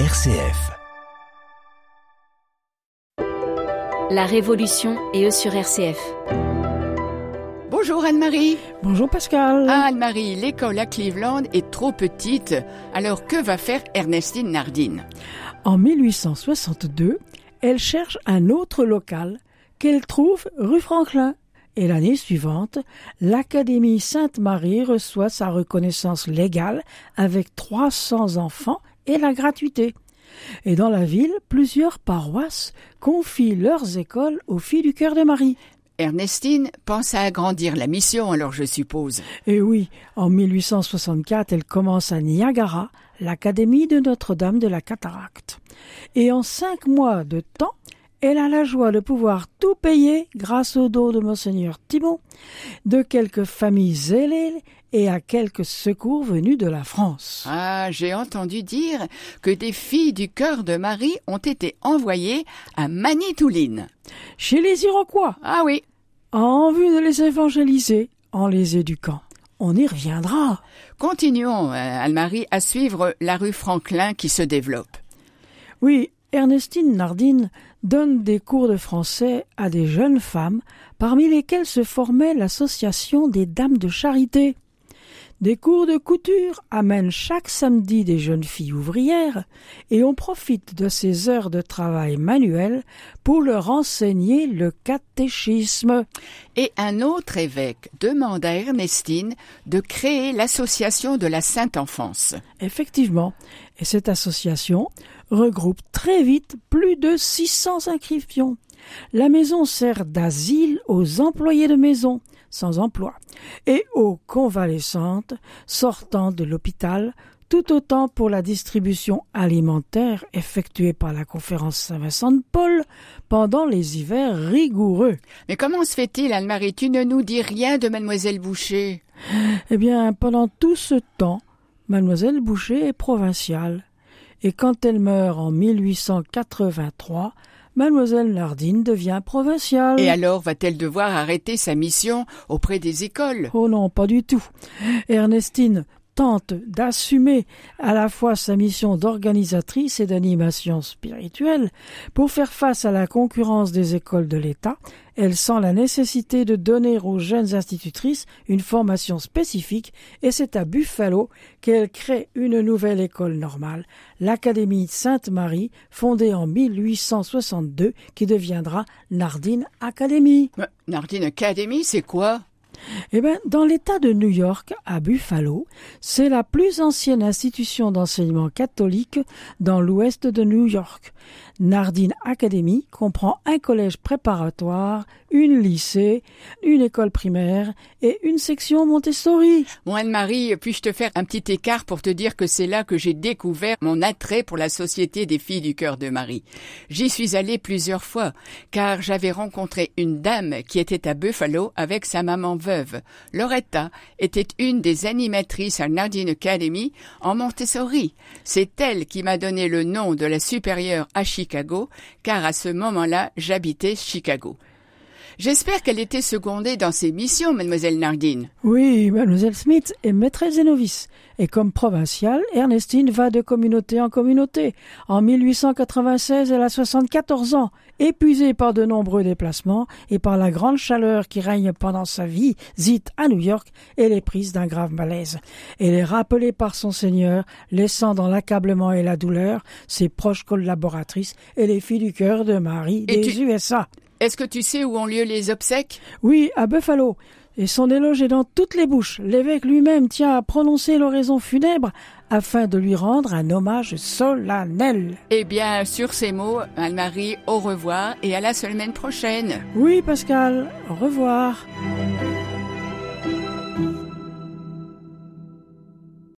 RCF. La Révolution et eux sur RCF. Bonjour Anne-Marie. Bonjour Pascal. Ah, Anne-Marie, l'école à Cleveland est trop petite. Alors que va faire Ernestine Nardine? En 1862, elle cherche un autre local qu'elle trouve rue Franklin. Et l'année suivante, l'Académie Sainte-Marie reçoit sa reconnaissance légale avec 300 enfants et la gratuité. Et dans la ville, plusieurs paroisses confient leurs écoles aux filles du cœur de Marie. Ernestine pense à agrandir la mission, alors je suppose. Et oui, en 1864, elle commence à Niagara, l'Académie de Notre-Dame de la Cataracte. Et en cinq mois de temps, elle a la joie de pouvoir tout payer grâce au dos de Monseigneur Thibon, de quelques familles zélées et à quelques secours venus de la France. Ah, j'ai entendu dire que des filles du cœur de Marie ont été envoyées à Manitouline. Chez les Iroquois. Ah oui. En vue de les évangéliser en les éduquant. On y reviendra. Continuons, euh, Anne-Marie, à suivre la rue Franklin qui se développe. Oui, Ernestine Nardine donne des cours de français à des jeunes femmes, parmi lesquelles se formait l'association des Dames de Charité. Des cours de couture amènent chaque samedi des jeunes filles ouvrières et on profite de ces heures de travail manuel pour leur enseigner le catéchisme. Et un autre évêque demande à Ernestine de créer l'association de la Sainte Enfance. Effectivement, et cette association regroupe très vite plus de 600 inscriptions. La maison sert d'asile aux employés de maison sans emploi. Et aux convalescentes sortant de l'hôpital, tout autant pour la distribution alimentaire effectuée par la conférence Saint-Vincent de Paul pendant les hivers rigoureux. Mais comment se fait-il, Anne-Marie? Tu ne nous dis rien de mademoiselle Boucher. Eh bien, pendant tout ce temps, mademoiselle Boucher est provinciale. Et quand elle meurt en 1883, Mademoiselle Nardine devient provinciale. Et alors va-t-elle devoir arrêter sa mission auprès des écoles? Oh non, pas du tout. Ernestine tente d'assumer à la fois sa mission d'organisatrice et d'animation spirituelle pour faire face à la concurrence des écoles de l'État, elle sent la nécessité de donner aux jeunes institutrices une formation spécifique et c'est à Buffalo qu'elle crée une nouvelle école normale, l'Académie Sainte-Marie, fondée en 1862 qui deviendra Nardine Academy. Nardine Academy, c'est quoi? Eh bien, dans l'État de New York, à Buffalo, c'est la plus ancienne institution d'enseignement catholique dans l'ouest de New York. Nardine Academy comprend un collège préparatoire, une lycée, une école primaire et une section Montessori. Bon, Anne-Marie, puis-je te faire un petit écart pour te dire que c'est là que j'ai découvert mon attrait pour la Société des filles du cœur de Marie? J'y suis allée plusieurs fois, car j'avais rencontré une dame qui était à Buffalo avec sa maman veuve. Loretta était une des animatrices à Nardine Academy en Montessori. C'est elle qui m'a donné le nom de la supérieure à Car à ce moment-là, j'habitais Chicago. J'espère qu'elle était secondée dans ses missions, mademoiselle Nardine. Oui, mademoiselle Smith est maîtresse et novice. Et comme provinciale, Ernestine va de communauté en communauté. En 1896, elle a 74 ans, épuisée par de nombreux déplacements et par la grande chaleur qui règne pendant sa visite à New York, elle est prise d'un grave malaise. Elle est rappelée par son Seigneur, laissant dans l'accablement et la douleur ses proches collaboratrices et les filles du cœur de Marie Et des tu- USA. Est-ce que tu sais où ont lieu les obsèques? Oui, à Buffalo. Et son éloge est dans toutes les bouches. L'évêque lui-même tient à prononcer l'oraison funèbre afin de lui rendre un hommage solennel. Eh bien, sur ces mots, Anne-Marie, au revoir et à la semaine prochaine. Oui, Pascal, au revoir.